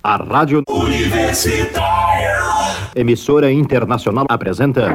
A Rádio Universitária. Emissora Internacional apresenta.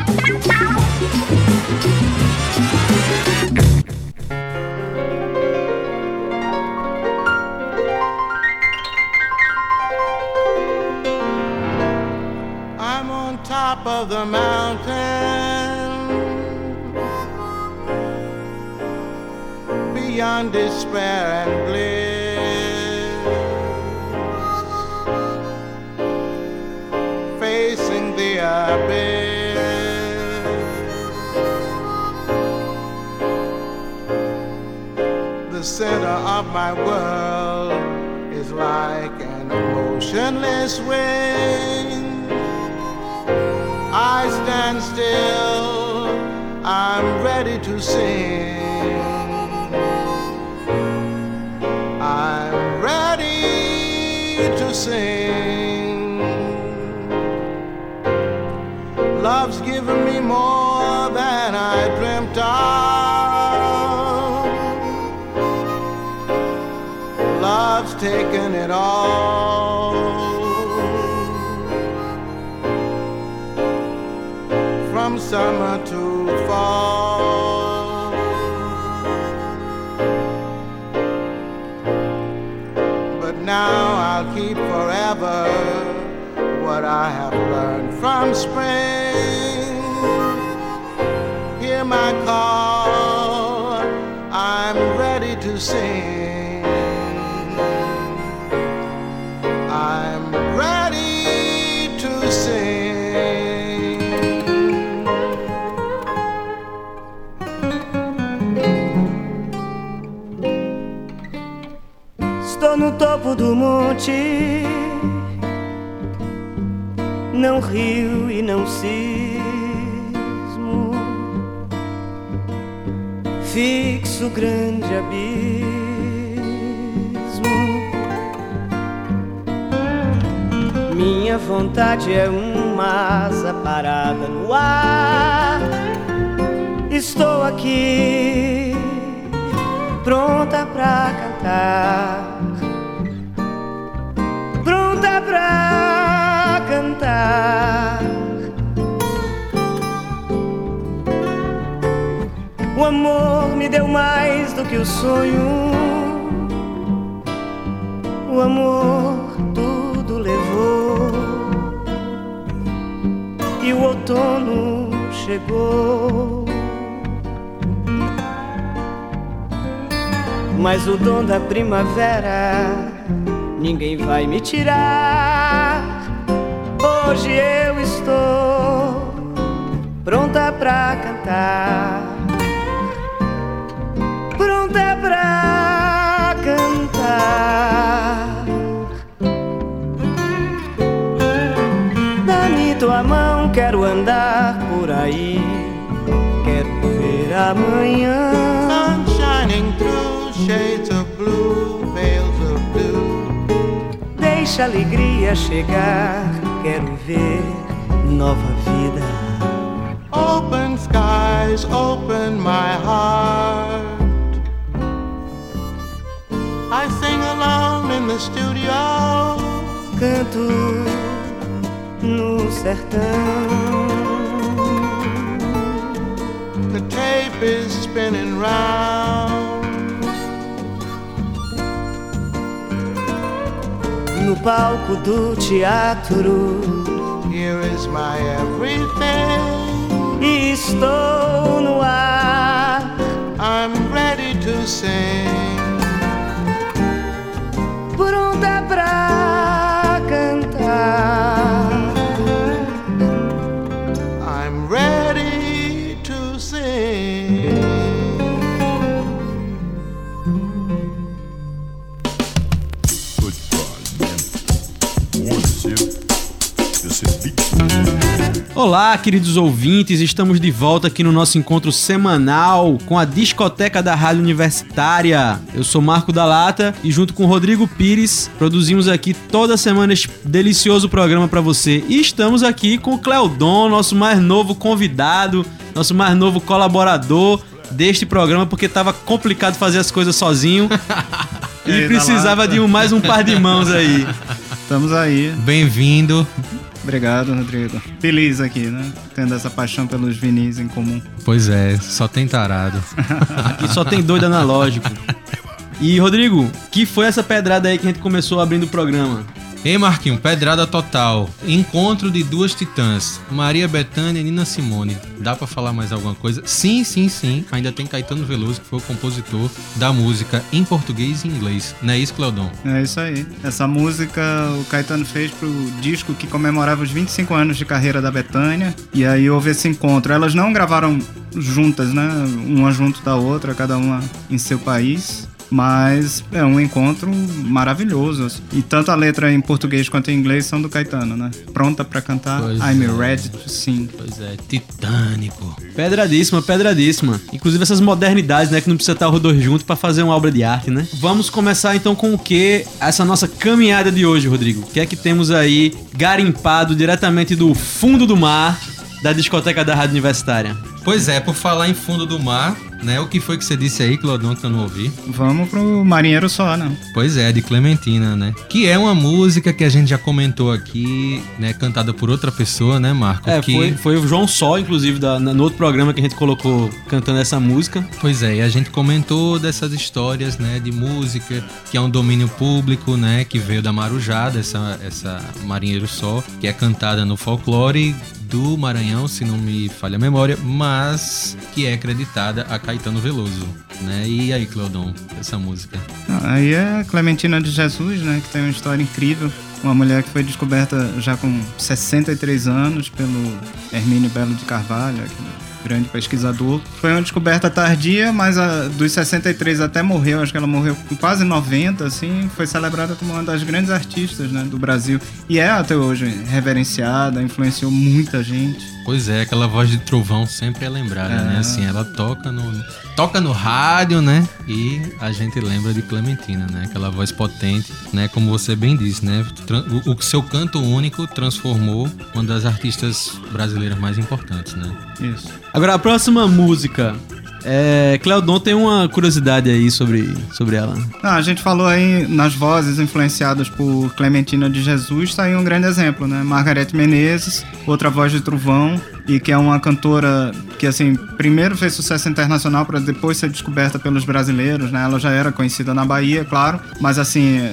Of the mountain beyond despair and bliss, facing the abyss. The center of my world is like an emotionless wing. I stand still, I'm ready to sing. I'm ready to sing. Love's given me more than I dreamt of. Love's taken it all. Summer to fall. But now I'll keep forever what I have learned from spring. Hear my call, I'm ready to sing. Topo do monte, não rio e não cismo, fixo grande abismo. Minha vontade é uma asa parada no ar. Estou aqui, pronta pra cantar cantar. O amor me deu mais do que o sonho. O amor tudo levou. E o outono chegou. Mas o dom da primavera ninguém vai me tirar. Hoje eu estou pronta pra cantar, pronta pra cantar. Dá-me tua mão, quero andar por aí, quero ver amanhã. Sun shining through shades of blue, veils of blue. Deixa a alegria chegar, quero ver nova vida. Open skies, open my heart. I sing alone in the studio. Canto no sertão. The tape is spinning round. No palco do teatro Here is my everything. Estou no ar. I'm ready to sing. Pronta pra cantar. Olá, queridos ouvintes, estamos de volta aqui no nosso encontro semanal com a discoteca da Rádio Universitária. Eu sou Marco da Lata e junto com Rodrigo Pires produzimos aqui toda semana este delicioso programa para você. E estamos aqui com o Cleodon, nosso mais novo convidado, nosso mais novo colaborador deste programa porque tava complicado fazer as coisas sozinho. E precisava de um, mais um par de mãos aí. Estamos aí. Bem-vindo. Obrigado, Rodrigo. Feliz aqui, né? Tendo essa paixão pelos vinis em comum. Pois é, só tem tarado. Aqui só tem doido analógico. E, Rodrigo, que foi essa pedrada aí que a gente começou abrindo o programa? Ei, Marquinho, pedrada total. Encontro de duas titãs, Maria Bethânia e Nina Simone. Dá pra falar mais alguma coisa? Sim, sim, sim. Ainda tem Caetano Veloso, que foi o compositor da música em português e inglês. Não é isso, Cleodon? É isso aí. Essa música o Caetano fez pro disco que comemorava os 25 anos de carreira da Betânia. E aí houve esse encontro. Elas não gravaram juntas, né? Uma junto da outra, cada uma em seu país. Mas é um encontro maravilhoso. assim. E tanto a letra em português quanto em inglês são do Caetano, né? Pronta pra cantar Pois I'm é. ready to sing. Pois é, titânico. Pedradíssima, pedradíssima. Inclusive essas modernidades, né? Que não precisa estar os dois juntos pra fazer uma obra de arte, né? Vamos começar então com o que? Essa nossa caminhada de hoje, Rodrigo. O que é que temos aí garimpado diretamente do fundo do mar da discoteca da Rádio Universitária? Pois é, por falar em fundo do mar, né? O que foi que você disse aí, Cleodon, que eu não ouvi? Vamos pro Marinheiro Só, né? Pois é, de Clementina, né? Que é uma música que a gente já comentou aqui, né? Cantada por outra pessoa, né, Marco? É, que... foi, foi o João Sol, inclusive, da- no outro programa que a gente colocou cantando essa música. Pois é, e a gente comentou dessas histórias, né, de música, que é um domínio público, né, que veio da Marujá, dessa essa Marinheiro Só, que é cantada no folclore do Maranhão, se não me falha a memória, mas que é acreditada a Caetano Veloso, né? E aí, Cleodon, essa música? Aí é Clementina de Jesus, né? Que tem uma história incrível. Uma mulher que foi descoberta já com 63 anos pelo Hermínio Belo de Carvalho, aquele grande pesquisador. Foi uma descoberta tardia, mas a, dos 63 até morreu, acho que ela morreu com quase 90, assim, foi celebrada como uma das grandes artistas né, do Brasil. E é até hoje reverenciada, influenciou muita gente. Pois é, aquela voz de trovão sempre é lembrada, É. né? Assim, ela toca no toca no rádio, né? E a gente lembra de Clementina, né? Aquela voz potente, né? Como você bem disse, né? O, o seu canto único transformou uma das artistas brasileiras mais importantes, né? Isso. Agora, a próxima música. É, Cleodon tem uma curiosidade aí sobre, sobre ela. Ah, a gente falou aí nas vozes influenciadas por Clementina de Jesus, tá aí um grande exemplo, né? Margarete Menezes, outra voz de trovão, e que é uma cantora que, assim, primeiro fez sucesso internacional para depois ser descoberta pelos brasileiros, né? Ela já era conhecida na Bahia, claro, mas assim.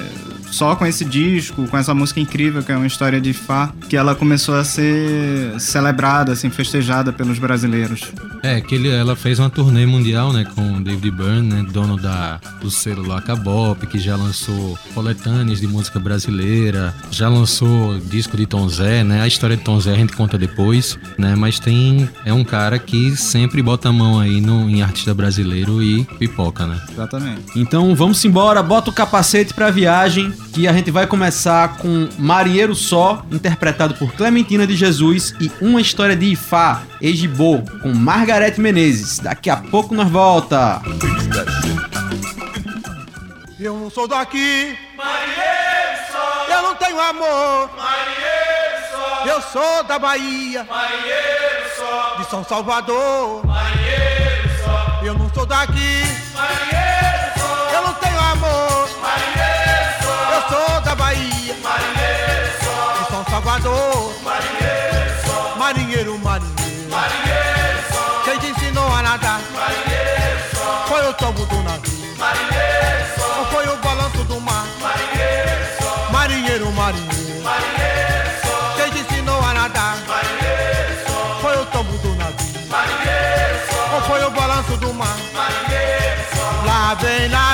Só com esse disco, com essa música incrível, que é uma história de Fá, que ela começou a ser celebrada, assim, festejada pelos brasileiros. É, que ele, ela fez uma turnê mundial, né, com o David Byrne, né, dono da, do selo Laca Bop, que já lançou coletâneas de música brasileira, já lançou disco de Tom Zé, né, a história de Tom Zé a gente conta depois, né, mas tem, é um cara que sempre bota a mão aí no, em artista brasileiro e pipoca, né. Exatamente. Então vamos embora, bota o capacete pra viagem, que a gente vai começar com Marinheiro Só, interpretado por Clementina de Jesus, e Uma História de Ifá, Ejibô, com Margarete Menezes. Daqui a pouco nós volta. Eu não sou daqui. Eu não tenho amor. Eu sou da Bahia. De São Salvador. Eu não sou daqui. pescador. Marinheiro só. Marinheiro, marinheiro. Marinheiro só. Quem te ensinou a nadar? Marinheiro só. Foi o tombo do navio. Marinheiro só. Ou foi o balanço do mar? Marinheiro só. Marinheiro, marinheiro. Marinheiro só. Quem te ensinou a nadar? Marinheiro só. Foi o tombo do navio. Marinheiro só. Ou foi o balanço do mar? Marinheiro só. Lá vem lá.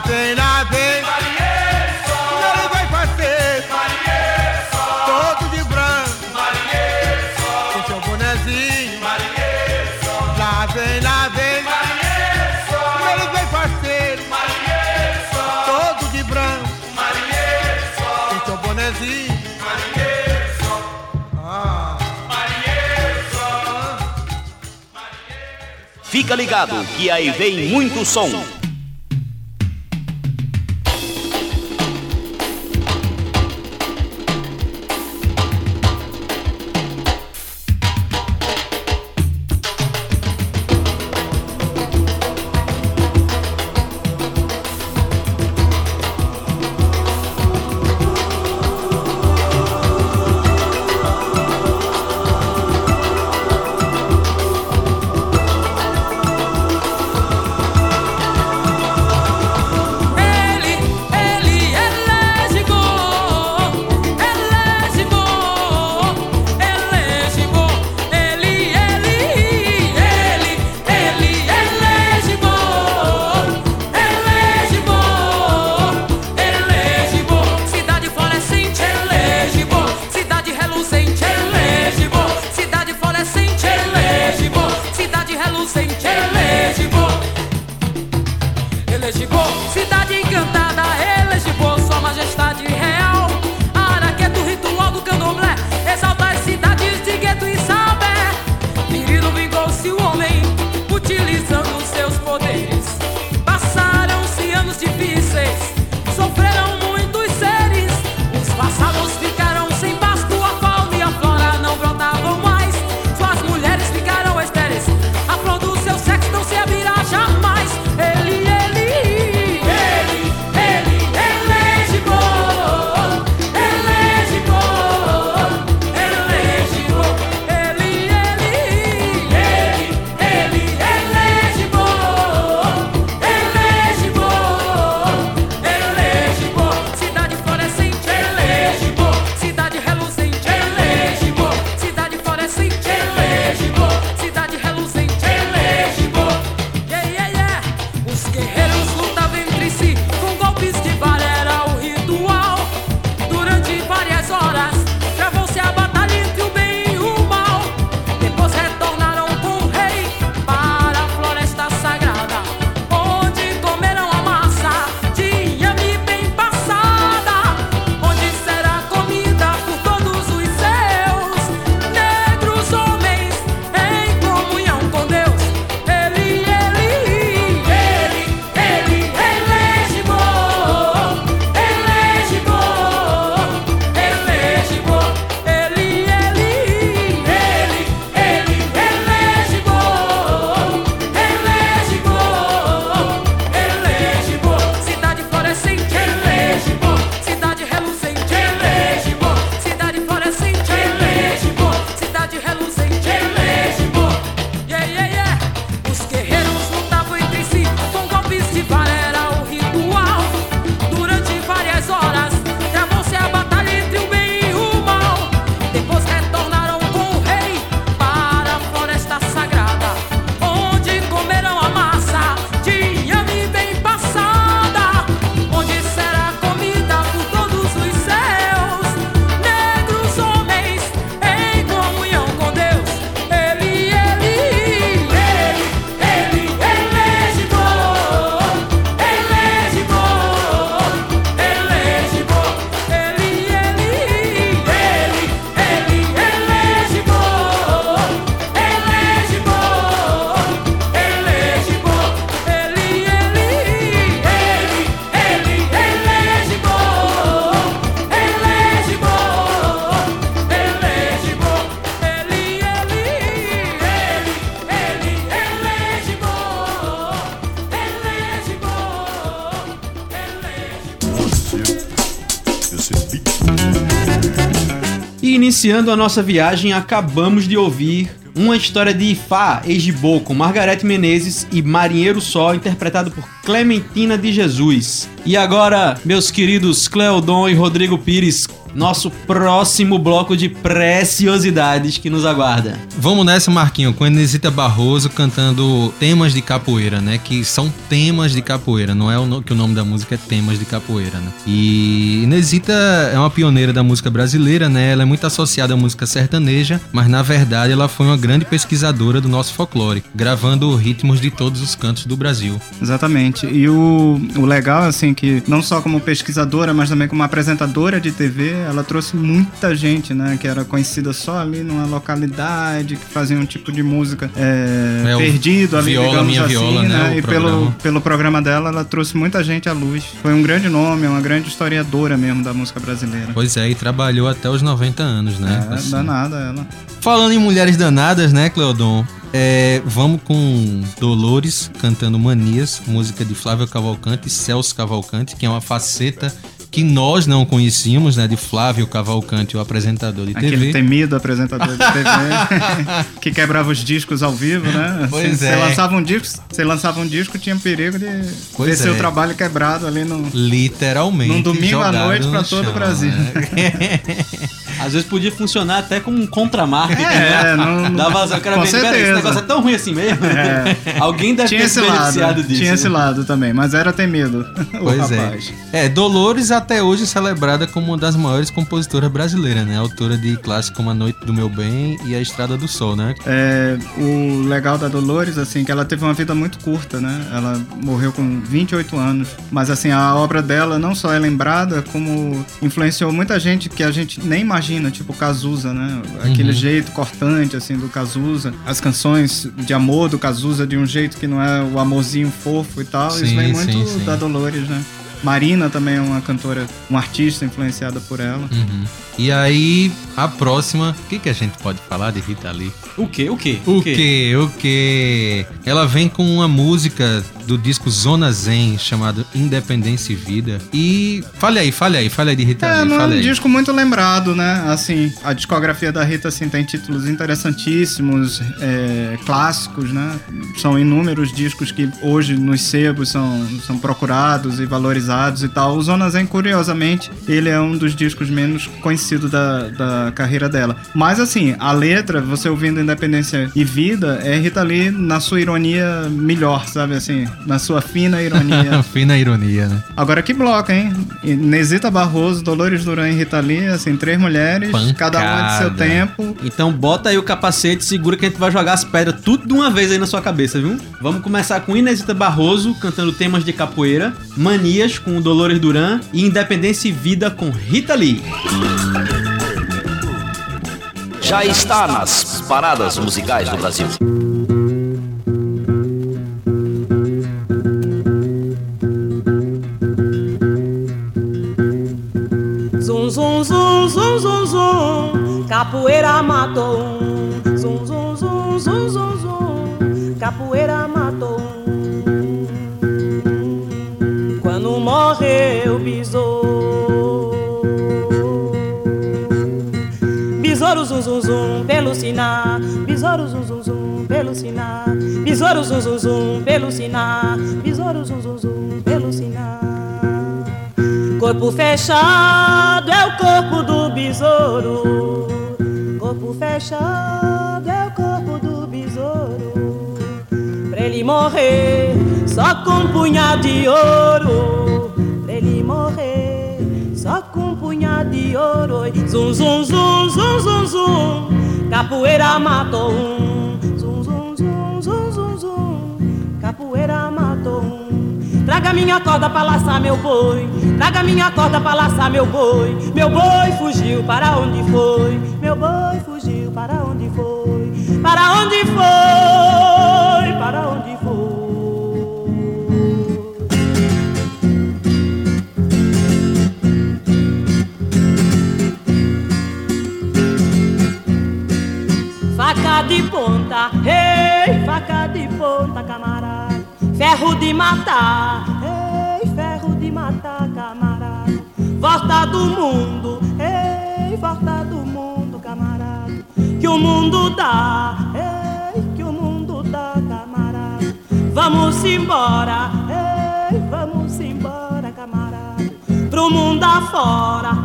tem nada é bem. Ele vai fazer todo de branco. Seu bonezinho. Lá vem, lá vem. Ele vai fazer todo de branco. Seu bonezinho. Fica ligado que aí vem muito som. Iniciando a nossa viagem, acabamos de ouvir uma história de Ifá, Ejibô, com Margarete Menezes e Marinheiro Só, interpretado por Clementina de Jesus. E agora, meus queridos Cleodon e Rodrigo Pires, nosso próximo bloco de preciosidades que nos aguarda. Vamos nessa, Marquinho, com a Inesita Barroso cantando temas de capoeira, né? Que são temas de capoeira, não é o no- que o nome da música é temas de capoeira, né? E Inesita é uma pioneira da música brasileira, né? Ela é muito associada à música sertaneja, mas na verdade ela foi uma grande pesquisadora do nosso folclore, gravando ritmos de todos os cantos do Brasil. Exatamente. E o, o legal, assim, que não só como pesquisadora, mas também como apresentadora de TV, ela trouxe muita gente, né? Que era conhecida só ali numa localidade, que fazia um tipo de música é, É, perdido ali, Viola, digamos Minha assim, Viola, né, o E programa. pelo, pelo programa dela, ela trouxe muita gente à luz. Foi um grande nome, uma grande historiadora mesmo da música brasileira. Pois é, e trabalhou até os 90 anos, né? É, Assim. danada ela. Falando em mulheres danadas, né, Cleodon? É, vamos com Dolores cantando Manias, música de Flávio Cavalcante e Celso Cavalcante, que é uma faceta que nós não conhecíamos, né, de Flávio Cavalcante, o apresentador de Aquele TV. temido apresentador de TV que quebrava os discos ao vivo, né? Pois você é. lançava um disco, você lançava um disco, tinha perigo de Pois seu é. trabalho quebrado ali no. Literalmente. Num domingo à noite no pra todo o chão, Brasil. né? Às vezes podia funcionar até como um contramarketing, É, né? não- Dava, eu quero com ver, peraí, esse certeza. negócio é tão ruim assim mesmo. É. Alguém deve Tinha ter esse se lado, beneficiado disso. tinha esse né? lado também, mas era temido. o Pois é. rapaz. É, Dolores até hoje celebrada como uma das maiores compositoras brasileiras, né? Autora de clássicos como A Noite do Meu Bem e A Estrada do Sol, né? É, o legal da Dolores, assim, que ela teve uma vida muito curta, né? Ela morreu com 28 anos. Mas, assim, a obra dela não só é lembrada, como influenciou muita gente que a gente nem imagina, tipo Cazuza, né? Aquele Uhum. jeito cortante, assim, do Cazuza. As canções de amor do Cazuza de um jeito que não é o amorzinho fofo e tal. Isso Sim, vem muito sim, sim. da Dolores, né? Marina também é uma cantora, uma artista influenciada por ela. Uhum. E aí, a próxima, o que, que a gente pode falar de Rita Lee? O quê? O quê? O que? O que? Ela vem com uma música do disco Zona Zen chamado Independência e Vida. E fale aí, fale aí, fale aí de Rita É, Lee, não é um aí. disco muito lembrado, né? Assim, a discografia da Rita assim, tem títulos interessantíssimos, é, clássicos, né? São inúmeros discos que hoje nos sebos são, são procurados e valorizados e tal. O Zona Zen, curiosamente, ele é um dos discos menos conhecidos da, da carreira dela. Mas assim, a letra, você ouvindo Independência e Vida, é Rita Lee na sua ironia melhor, sabe? Assim, na sua fina ironia. Fina ironia, né? Agora que bloco, hein? Inesita Barroso, Dolores Duran e Rita Lee, assim, três mulheres, Pancada. cada uma de seu tempo. Então bota aí o capacete, segura que a gente vai jogar as pedras tudo de uma vez aí na sua cabeça, viu? Vamos começar com Inesita Barroso cantando temas de capoeira, Manias com Dolores Duran e Independência e Vida com Rita Lee. Já está nas paradas musicais do Brasil. Zum, zum, zum, zum, zum, zum, capoeira matou um. Zum, zum, zum, zum, zum, zum, capoeira matou um. Quando morreu, besouro. Besouro, zum, zum, zum, pelo sinar. Besouro, zum, zum, zum, pelo sinar. Besouro, zum, zum, zum, pelo. Besouro, zum, zum, zum, pelo. Corpo fechado é o corpo do besouro. Corpo fechado é o corpo do besouro. Pra ele morrer só com um punhado de ouro. Pra ele morrer só com um punhado de ouro. Zum, zum, zum, zum, zum, zum. Capoeira matou um. Zum, zum, zum, zum, zum, zum. Capoeira matou um. Traga minha corda pra laçar meu boi. Traga minha corda pra laçar meu boi. Meu boi fugiu para onde foi? Meu boi fugiu para onde foi? Para onde foi? Faca de ponta, ei, faca de ponta, camarada. Ferro de matar, ei, ferro de matar, camarada. Volta do mundo, ei, volta do mundo, camarada. o mundo dá, ei, que o mundo dá, camarada. Vamos embora, ei, vamos embora, camarada. Pro mundo afora,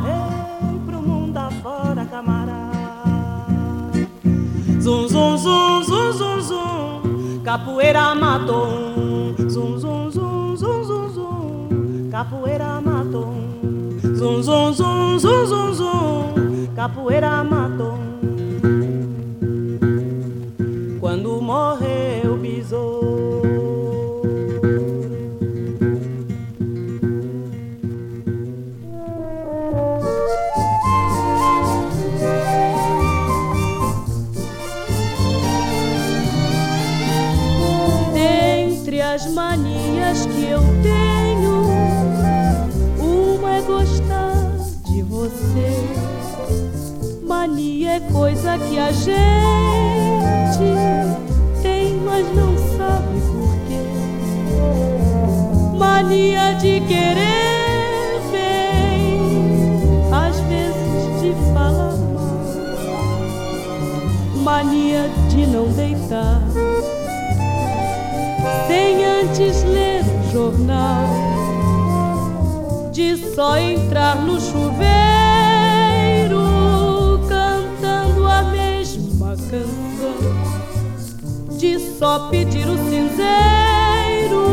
Zum, zum, zum, zum, zum, capoeira matou um. Zum, zum, zum, zum, zum, zum, capoeira matou um. Zum, zum, zum, zum, zum, zum, capoeira matou. Que a gente tem, mas não sabe por quê. Mania de querer bem, às vezes de falar mal. Mania de não deitar sem antes ler o jornal, de só entrar no chuveiro só pedir o cinzeiro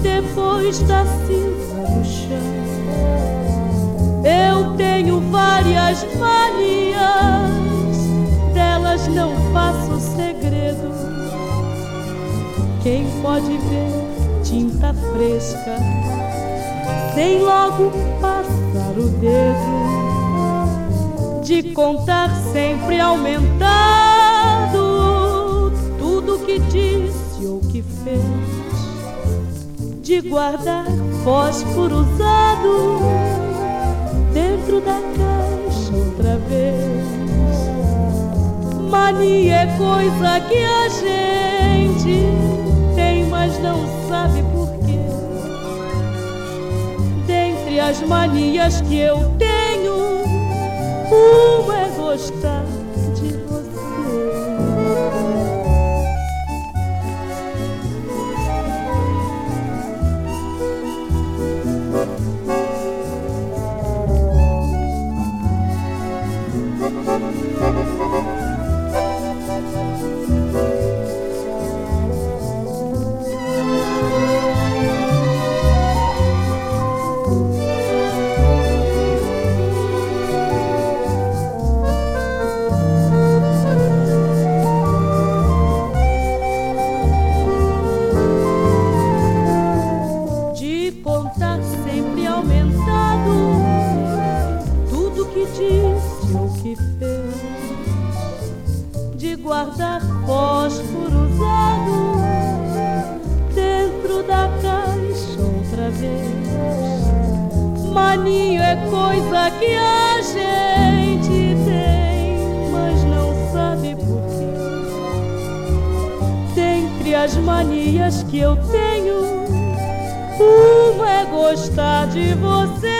depois da cinza no chão. Eu tenho várias manias, delas não faço segredo. Quem pode ver tinta fresca sem logo passar o dedo de contar sempre aumentado tudo que disse ou que fez de guardar fósforo usado dentro da caixa outra vez mania é coisa que a gente tem, mas não sabe por quê. Dentre as manias que eu tenho, uma é gostar de que a gente tem, mas não sabe por quê. Dentre as manias que eu tenho, uma é gostar de você.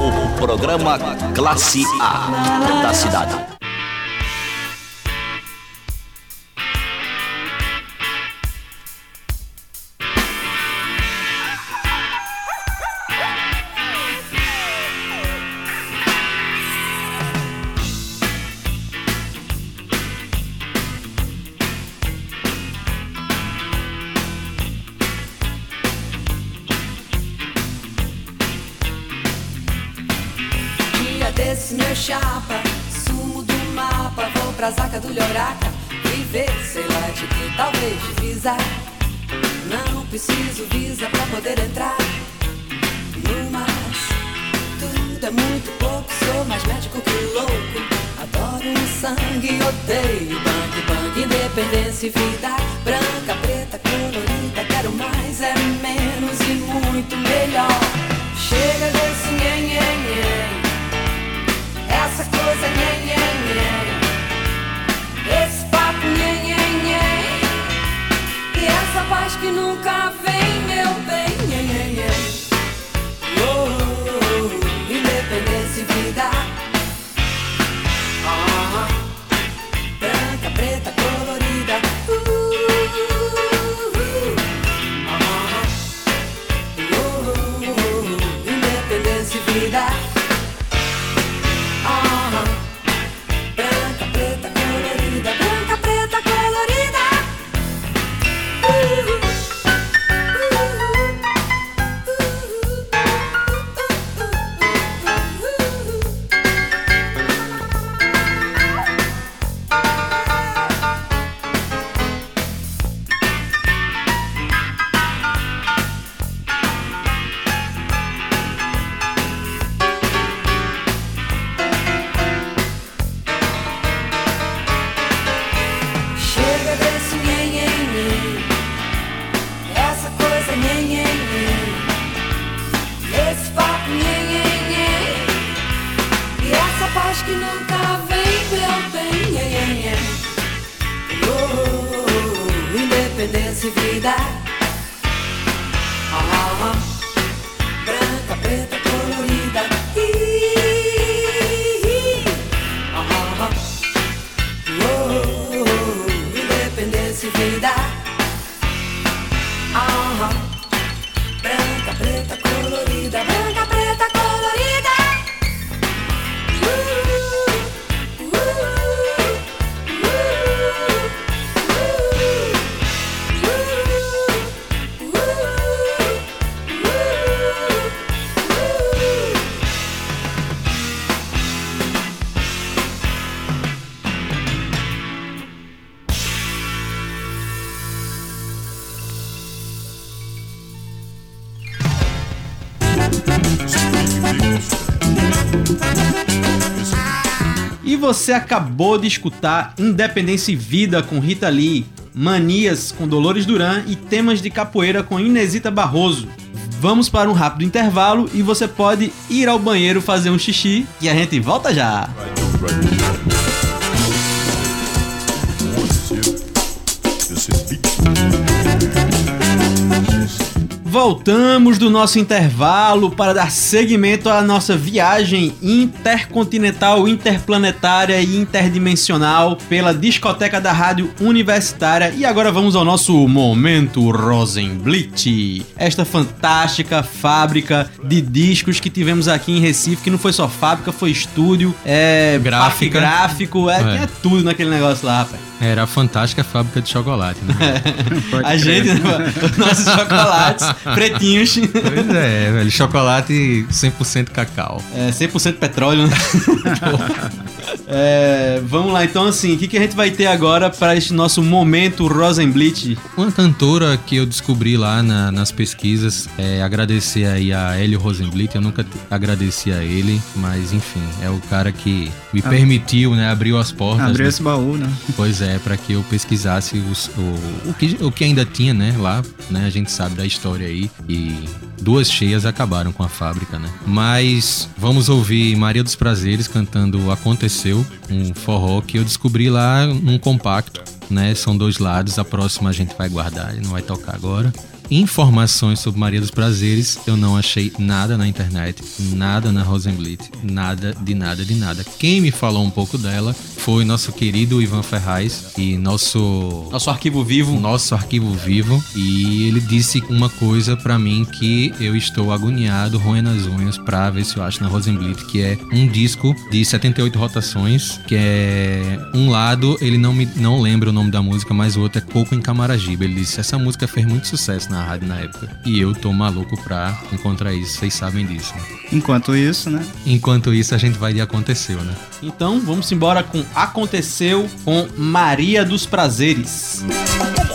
O programa Classe A da cidade. Você acabou de escutar Independência e Vida com Rita Lee, Manias com Dolores Duran e temas de capoeira com Inesita Barroso. Vamos para um rápido intervalo e você pode ir ao banheiro fazer um xixi e a gente volta já. Voltamos do nosso intervalo para dar seguimento à nossa viagem intercontinental, interplanetária e interdimensional pela discoteca da rádio universitária. E agora vamos ao nosso momento Rosenblit. Esta fantástica fábrica de discos que tivemos aqui em Recife, que não foi só fábrica, foi estúdio, é Gráfica. gráfico, é, É. tinha tudo naquele negócio lá, rapaz. Era a fantástica fábrica de chocolate, né? A gente, né, os nossos chocolates pretinhos. pois é, velho. Chocolate 100% cacau. É, 100% petróleo, né? É, vamos lá, então assim, o que, que a gente vai ter agora para este nosso momento Rosenblit? Uma cantora que eu descobri lá na- nas pesquisas, é, agradecer aí a Hélio Rosenblit, eu nunca agradeci a ele, mas enfim, é o cara que me Ah. permitiu, né, abriu as portas. Abriu né? esse baú, né? Pois é, para que eu pesquisasse os- o, o, que, o que ainda tinha, né, lá, né, a gente sabe da história aí, e duas cheias acabaram com a fábrica, né. Mas vamos ouvir Maria dos Prazeres cantando Aconteceu, um forró que eu descobri lá num compacto, né, são dois lados, a próxima a gente vai guardar, não vai tocar agora. Informações sobre Maria dos Prazeres, eu não achei nada na internet, nada na Rosenblit, nada de nada de nada. Quem me falou um pouco dela foi nosso querido Ivan Ferraz e nosso Nosso arquivo vivo. nosso arquivo vivo e ele disse uma coisa pra mim que eu estou agoniado, roendo as unhas pra ver se eu acho na Rosenblit, que é um disco de 78 rotações, que é um lado, ele não me não lembra o nome da música, mas o outro é Coco em Camaragibe. Ele disse: "Essa música fez muito sucesso na rádio na época". E eu tô maluco pra encontrar isso, vocês sabem disso. né? Enquanto isso, né? Enquanto isso, a gente vai de aconteceu, né? Então vamos embora com Aconteceu com Maria dos Prazeres. Aconteceu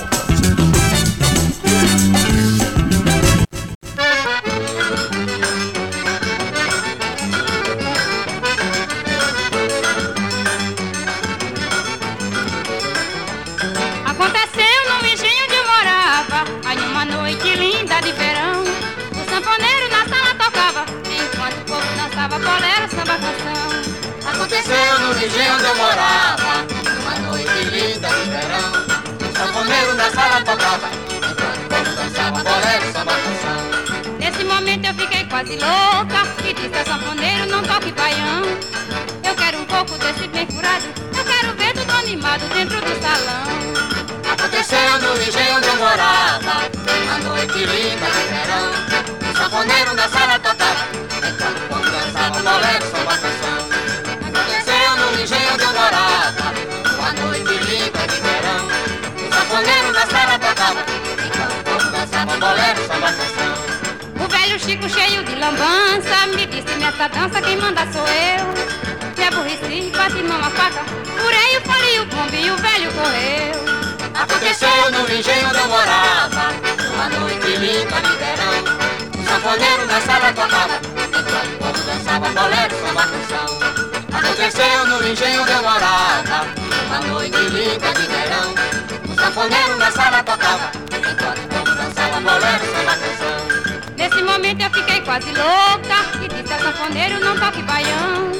Momento eu fiquei quase louca E disse ao sanfoneiro, não toque baião.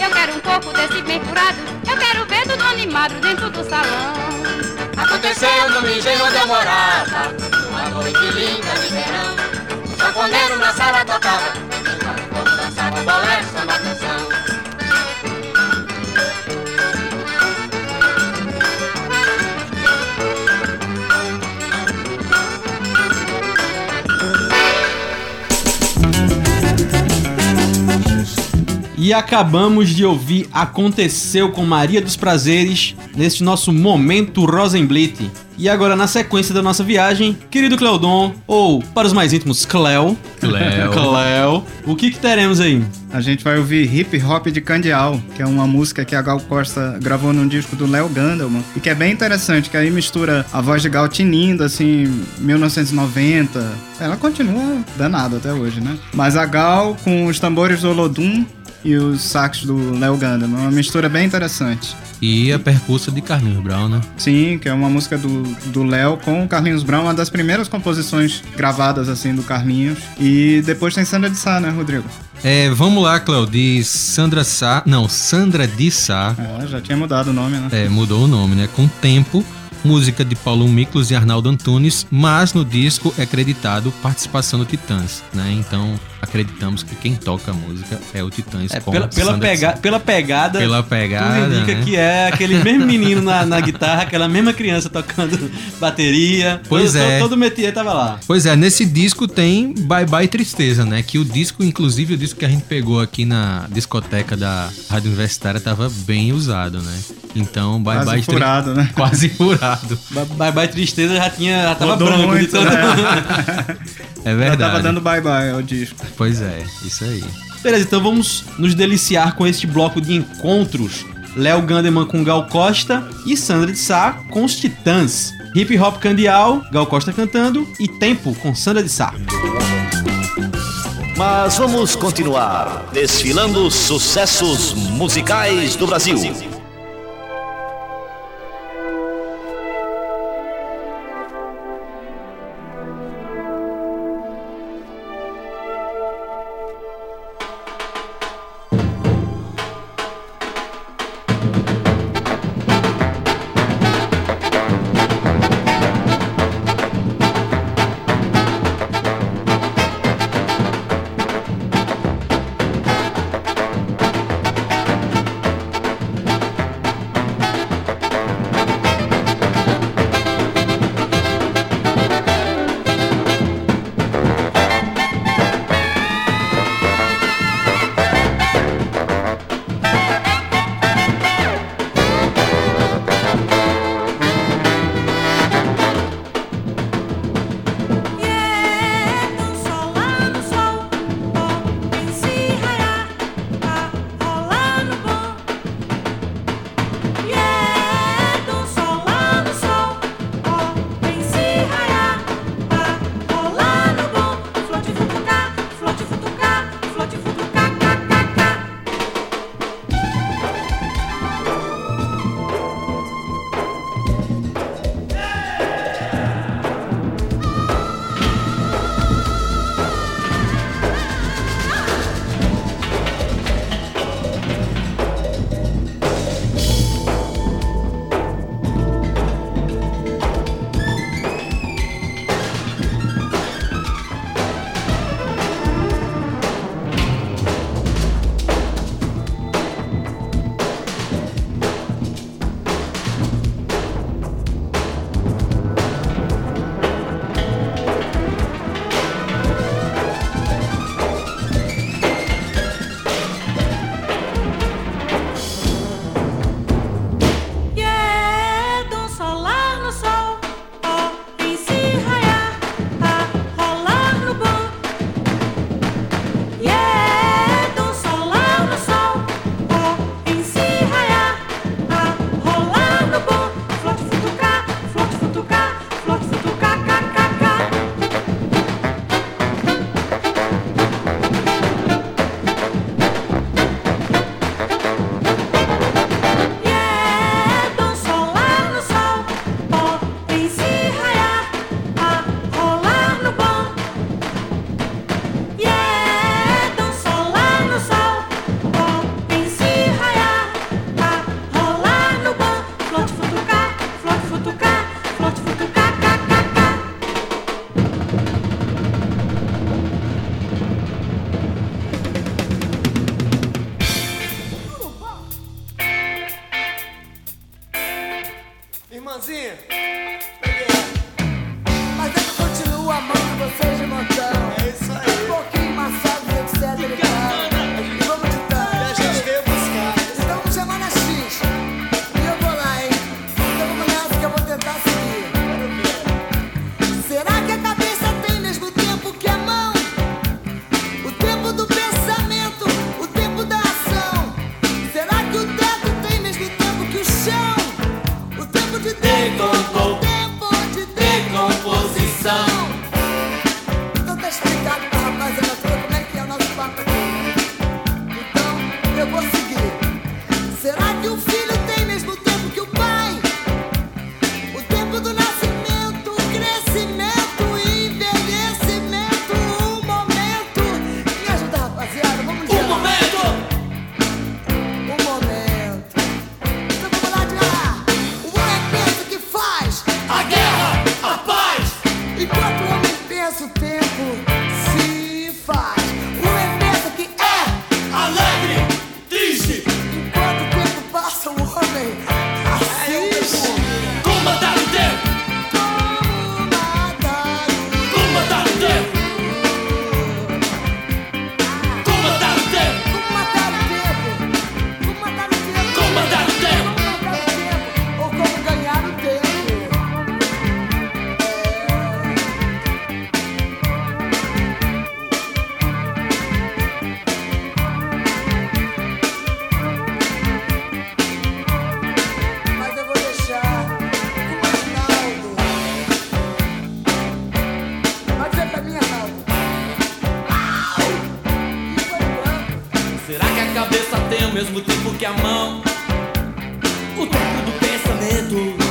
Eu quero um pouco desse bem furado Eu quero ver tudo animado dentro do salão. Aconteceu no engenho onde eu morava. Uma noite linda de verão. O sanfoneiro na sala tocava. Enquanto o povo dançava bolero, E acabamos de ouvir Aconteceu com Maria dos Prazeres neste nosso momento Rosenblit. E agora, na sequência da nossa viagem, querido Cleodon, ou para os mais íntimos, Cleo. Cleo. Cleo. O que, que teremos aí? A gente vai ouvir Hip Hop de Candial, que é uma música que a Gal Costa gravou num disco do Léo Gandelman, e que é bem interessante, que aí mistura a voz de Gal tinindo, assim, 1990. Ela continua danada até hoje, né? Mas a Gal com os tambores do Olodum e os sax do Léo Gandelman, uma mistura bem interessante. E a percussa de Carlinhos Brown, né? Sim, que é uma música do Léo com o Carlinhos Brown, uma das primeiras composições gravadas assim do Carlinhos. E depois tem Sandra de Sá, né, Rodrigo? É, vamos lá, Cléo, de Sandra Sá. Não, Sandra de Sá. É, já tinha mudado o nome, né? É, mudou o nome, né? Com tempo. Música de Paulo Miklos e Arnaldo Antunes, mas no disco é acreditado participação do Titãs, né? Então acreditamos que quem toca a música é o Titãs É, com pela, pela, de pega, pela pegada. Pela pegada, Tudo indica né? que é aquele mesmo menino na, na guitarra, aquela mesma criança tocando bateria. Pois todo, é. Todo, todo métier tava lá. Pois é, nesse disco tem Bye Bye Tristeza, né? Que o disco, inclusive o disco que a gente pegou aqui na discoteca da Rádio Universitária, tava bem usado, né? Então, Bye Quase Bye Tri- furado, né? Quase furado. Bye Bye Tristeza já tinha já tava Rodou branco de muito, tanto. né? É Já verdade. tava dando bye-bye ao disco. Pois é, isso aí. Beleza, então vamos nos deliciar com este bloco de encontros. Léo Gandeman com Gal Costa e Sandra de Sá com os Titãs. Hip Hop Candial, Gal Costa cantando e Tempo com Sandra de Sá. Mas vamos continuar desfilando sucessos musicais do Brasil. tu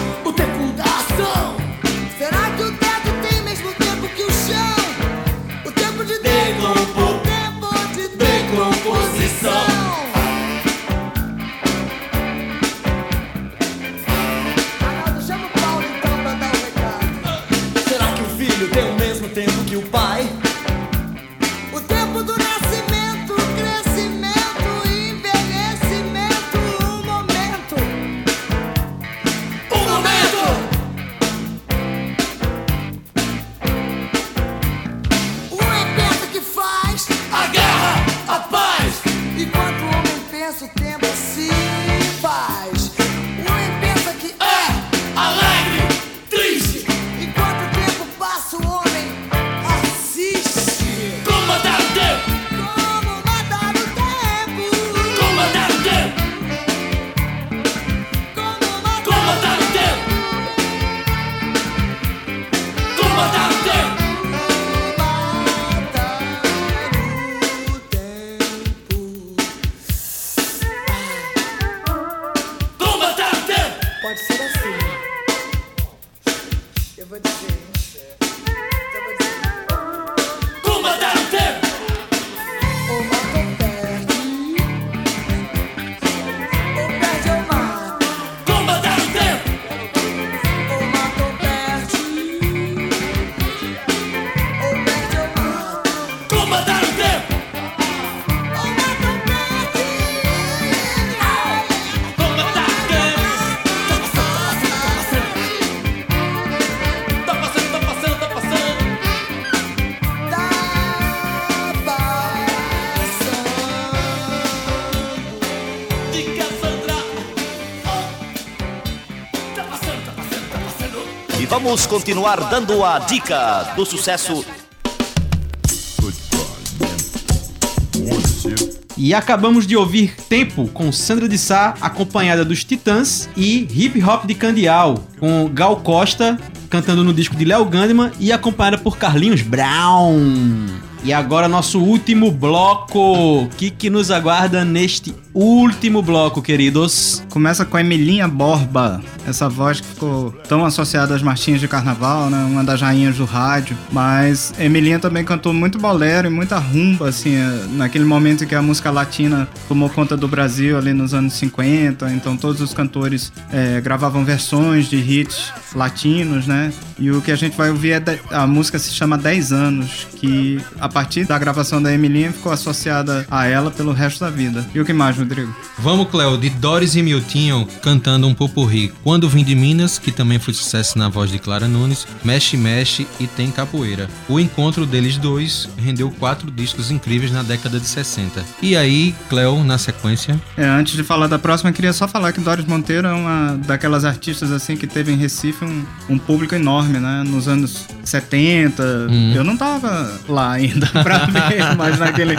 vamos continuar dando a dica do sucesso. E acabamos de ouvir Tempo com Sandra de Sá, acompanhada dos Titãs, e Hip Hop de Candial com Gal Costa, cantando no disco de Léo Gandman e acompanhada por Carlinhos Brown. E agora nosso último bloco. O que, que nos aguarda neste último bloco, queridos? Começa com a Emilinha Borba, essa voz que ficou tão associada às marchinhas de carnaval, né? Uma das rainhas do rádio. Mas Emilinha também cantou muito bolero e muita rumba, assim, é, naquele momento em que a música latina tomou conta do Brasil ali nos anos 50. Então todos os cantores é, gravavam versões de hits latinos, né? E o que a gente vai ouvir é a música se chama 10 anos, que a partir da gravação da Emilinha, ficou associada a ela pelo resto da vida. E o que mais, Rodrigo? Vamos, Cléo, de Doris e Miltinho cantando um popurri. Quando Vim de Minas, que também foi sucesso na voz de Clara Nunes, Mexe Mexe e Tem Capoeira. O encontro deles dois rendeu quatro discos incríveis na década de 60. E aí, Cléo, na sequência. É, antes de falar da próxima, eu queria só falar que Doris Monteiro é uma daquelas artistas assim que teve em Recife um, um público enorme, né? Nos anos 70. Hum. Eu não tava lá ainda pra ver, mas naquele.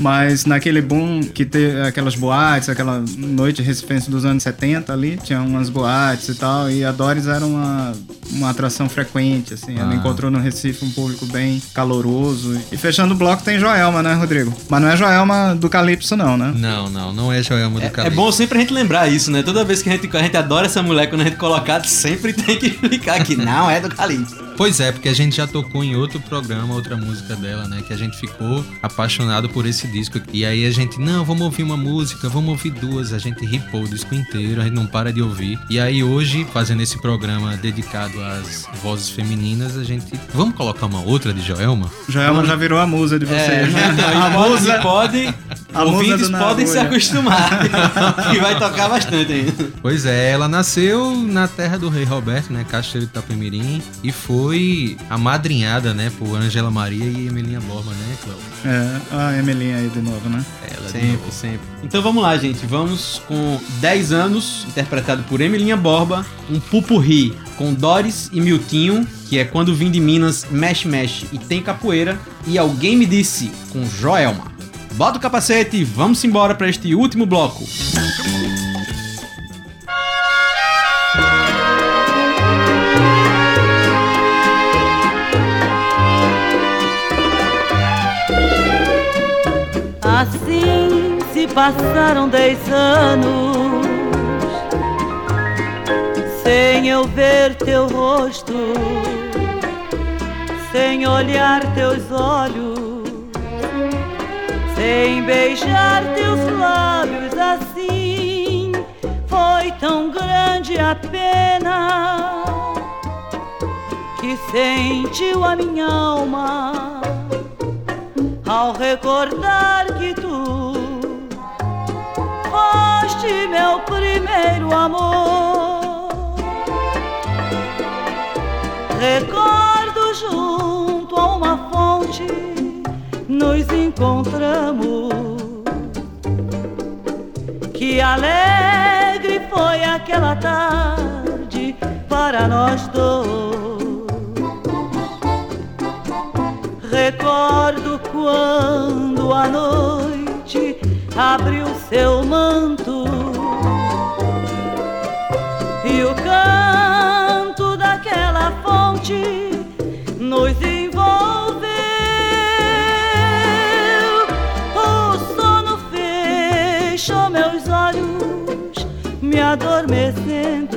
Mas naquele boom que teve aquelas boates, aquela noite recifense dos anos 70 ali, tinha umas boates e tal, e a Doris era uma, uma atração frequente, assim. Ela Ah. encontrou no Recife um público bem caloroso. E fechando o bloco tem Joelma, né, Rodrigo? Mas não é Joelma do Calypso, não, né? Não, não, não é Joelma do É Calypso. bom sempre a gente lembrar isso, né? Toda vez que a gente, a gente adora essa mulher, quando a gente colocar, sempre tem que explicar que não é do Calypso. Pois é, porque a gente já tocou em outro programa, outra música dela, né? Que a gente ficou apaixonado por esse disco. E aí a gente, não, vamos ouvir uma música, vamos ouvir duas. A gente ripou o disco inteiro, a gente não para de ouvir. E aí hoje, fazendo esse programa dedicado às vozes femininas, a gente. Vamos colocar uma outra de Joelma? Joelma já virou a musa de vocês, né? então, a e musa. e pode a ouvintes podem se acostumar. que vai tocar bastante ainda. Pois é, ela nasceu na terra do rei Roberto, né? Cachoeiro de Itapemirim. E foi amadrinhada, né? Por Angela Maria e Emelinha Borba, né, Cláudio? É, a Emelinha aí de novo, né? Ela de Sempre, novo. sempre. Então vamos lá, gente. Vamos com 10 anos, interpretado por Emilinha Borba, um pupurri com Doris e Miltinho, que é Quando Vim de Minas, Mexe Mexe e Tem Capoeira, e Alguém Me Disse, com Joelma. Bota o capacete e vamos embora para este último bloco. Assim se passaram dez anos sem eu ver teu rosto, sem olhar teus olhos, sem beijar teus lábios assim. Foi tão grande a pena que sentiu a minha alma ao recordar que tu foste meu primeiro amor. Recordo junto a uma fonte nos encontramos. Que alegre foi aquela tarde para nós dois. Recordo quando a noite abriu seu manto e o canto daquela fonte nos envolveu. O sono fechou meus olhos, me adormecendo.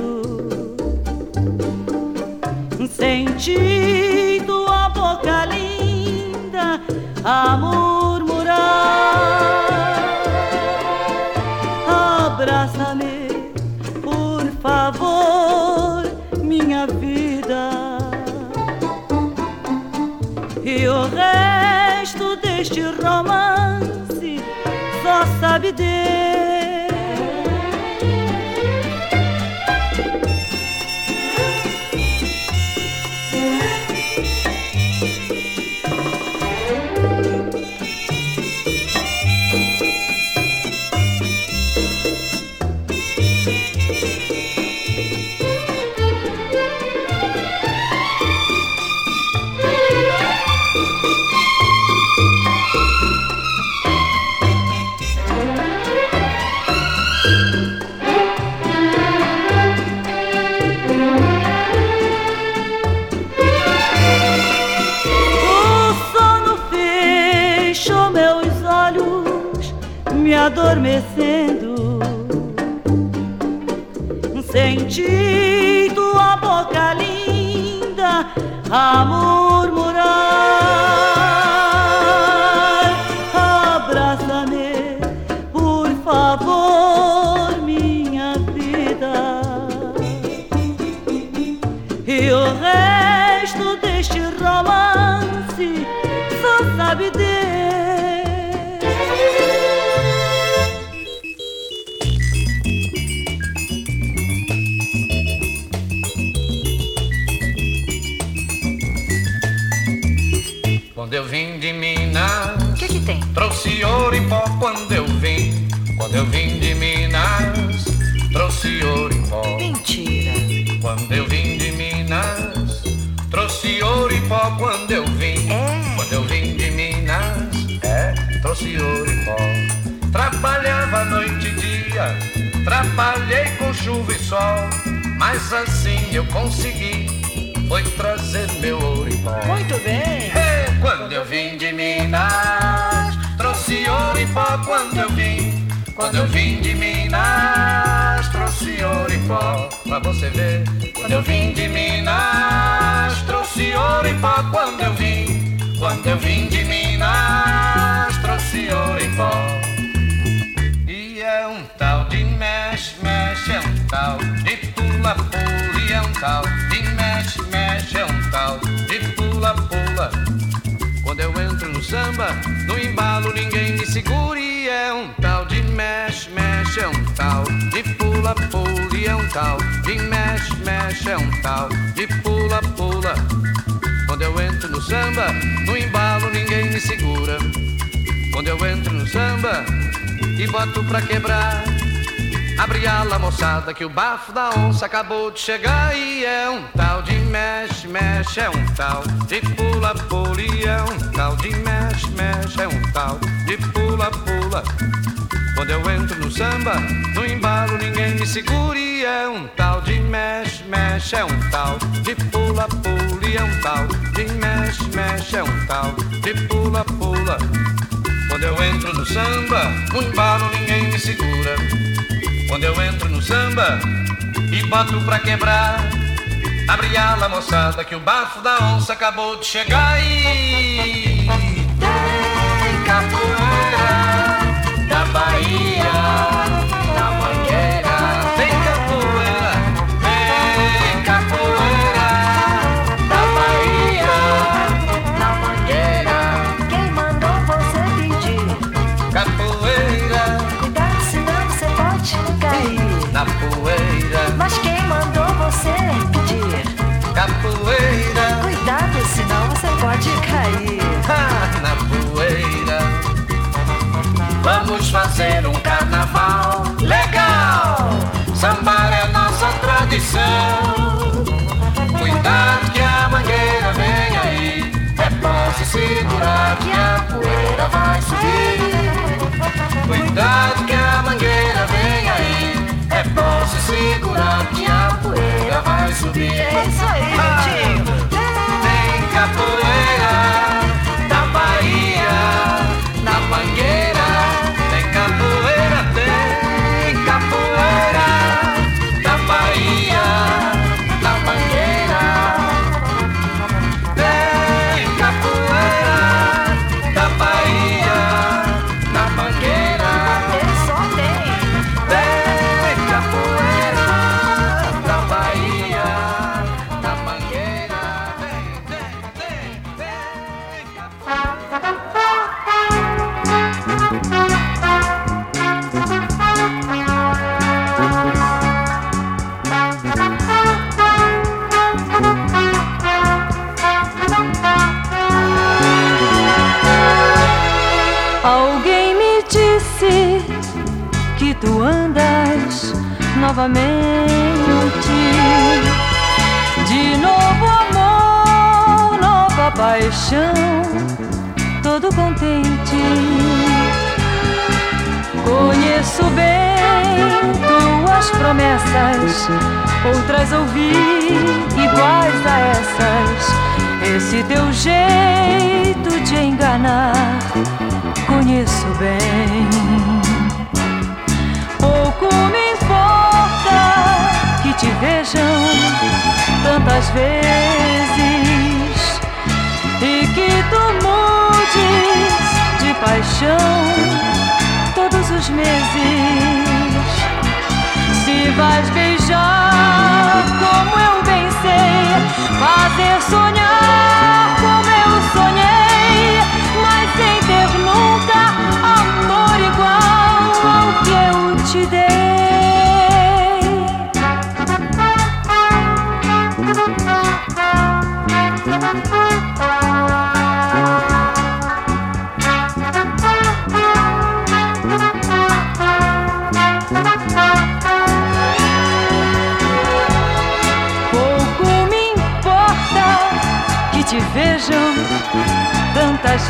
A murmurar. Abraça-me, por favor, minha vida. E o resto deste romance só sabe Deus. Me adormecendo. Senti tua boca linda a murmurar. De Minas. O que que tem? Trouxe ouro em pó quando eu vim. Quando eu vim de Minas. Trouxe ouro em pó. Mentira. Quando eu vim de Minas. Trouxe ouro em pó quando eu vim. É. Quando eu vim de Minas. É, trouxe ouro em pó. Trabalhava noite e dia. Trabalhei com chuva e sol. Mas assim eu consegui. Foi trazer meu ouro em pó. Muito bem. É, quando eu vim de Minas, trouxe ouro em pó quando eu vim. Quando eu vim de Minas, trouxe ouro em pó pra você ver. Quando eu vim de Minas, trouxe ouro em pó quando eu vim. Quando eu vim de Minas, trouxe ouro em pó. E é um tal de mexe, mexe, é um tal de pula, pula, e é um tal de pula, pula. Quando eu entro no samba, no embalo ninguém me segura e é um tal de mexe, mexe, é um tal de pula, pula, e é um tal de mexe, mexe, é um tal de pula, pula. Quando eu entro no samba, no embalo ninguém me segura. Quando eu entro no samba e boto pra quebrar. Abre ala, moçada, que o bafo da onça acabou de chegar e é um tal de mexe, mexe, é um tal de pula, pula e é um tal de mexe, mexe, é um tal de pula, pula. Quando eu entro no samba, no embalo ninguém me segura e é um tal de mexe, mexe, é um tal de pula, pula e é um tal de mexe, mexe, é um tal de pula, pula. Quando eu entro no samba, no embalo ninguém me segura. Quando eu entro no samba e boto pra quebrar, abre ala moçada que o bafo da onça acabou de chegar e tem capoeira tradição. Cuidado que a mangueira vem aí. É bom se segurar que a poeira vai subir. Cuidado que a mangueira vem aí. É bom se segurar que a poeira vai subir. É isso aí, Tio.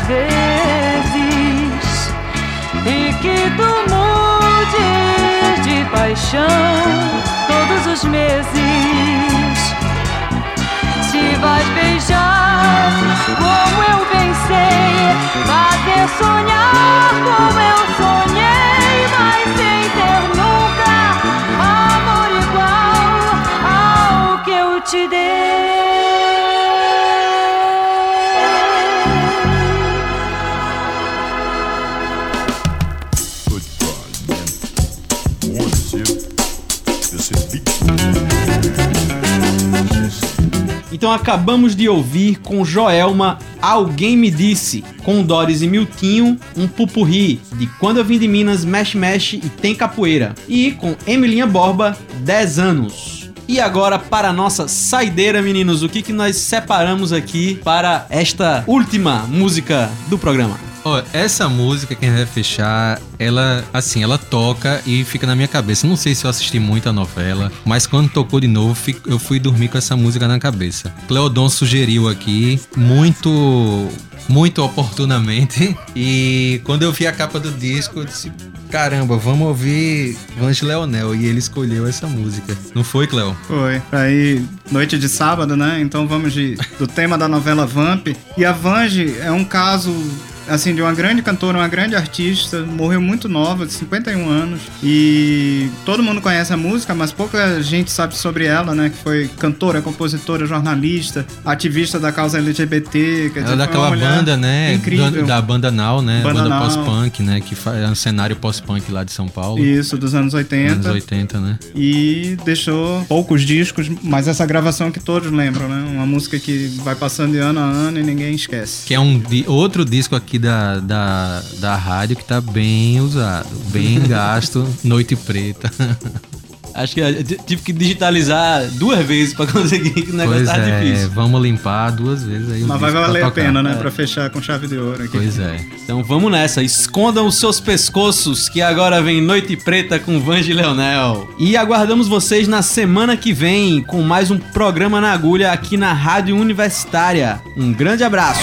Vezes e que tu mudes de paixão todos os meses. Se vais beijar como eu pensei, fazer sonhar como eu sonhei, mas sem ter nunca amor igual ao que eu te dei. Então acabamos de ouvir com Joelma Alguém Me Disse, com Doris e Miltinho, um pupurri de Quando Eu Vim de Minas, Mexe Mexe e Tem Capoeira. E com Emilinha Borba, 10 anos. E agora para a nossa saideira, meninos, o que, que nós separamos aqui para esta última música do programa? Ó, essa música que a gente vai fechar, ela, assim, ela toca e fica na minha cabeça. Não sei se eu assisti muito a novela, mas quando tocou de novo, eu fui dormir com essa música na cabeça. Cleodon sugeriu aqui, muito, muito oportunamente, e quando eu vi a capa do disco, eu disse, caramba, vamos ouvir Vange Leonel, e ele escolheu essa música. Não foi, Cleo? Foi. Aí, noite de sábado, né? Então vamos de, do tema da novela Vamp. E a Vange é um caso, assim, de uma grande cantora, uma grande artista. Morreu muito nova, de 51 anos. E todo mundo conhece a música, mas pouca gente sabe sobre ela, né? Que foi cantora, compositora, jornalista, ativista da causa LGBT. Quer Ela dizer, é daquela banda, né? Incrível. da banda Now, né? Banda banda pós-punk, né? Que é um cenário pós-punk lá de São Paulo. Isso, dos anos 80. Anos 80, né? E deixou poucos discos, mas essa gravação que todos lembram, né? Uma música que vai passando de ano a ano e ninguém esquece. Que é um outro disco aqui da, da, da rádio que tá bem usado, bem gasto, Noite Preta. Acho que tive que digitalizar duas vezes pra conseguir que o negócio Pois tá é, difícil. vamos limpar duas vezes aí o Mas vai valer a pena, né? É. Pra fechar com chave de ouro aqui. Pois é. Então vamos nessa, escondam os seus pescoços que agora vem Noite Preta com Vange Leonel. E aguardamos vocês na semana que vem com mais um programa na agulha aqui na Rádio Universitária. Um grande abraço.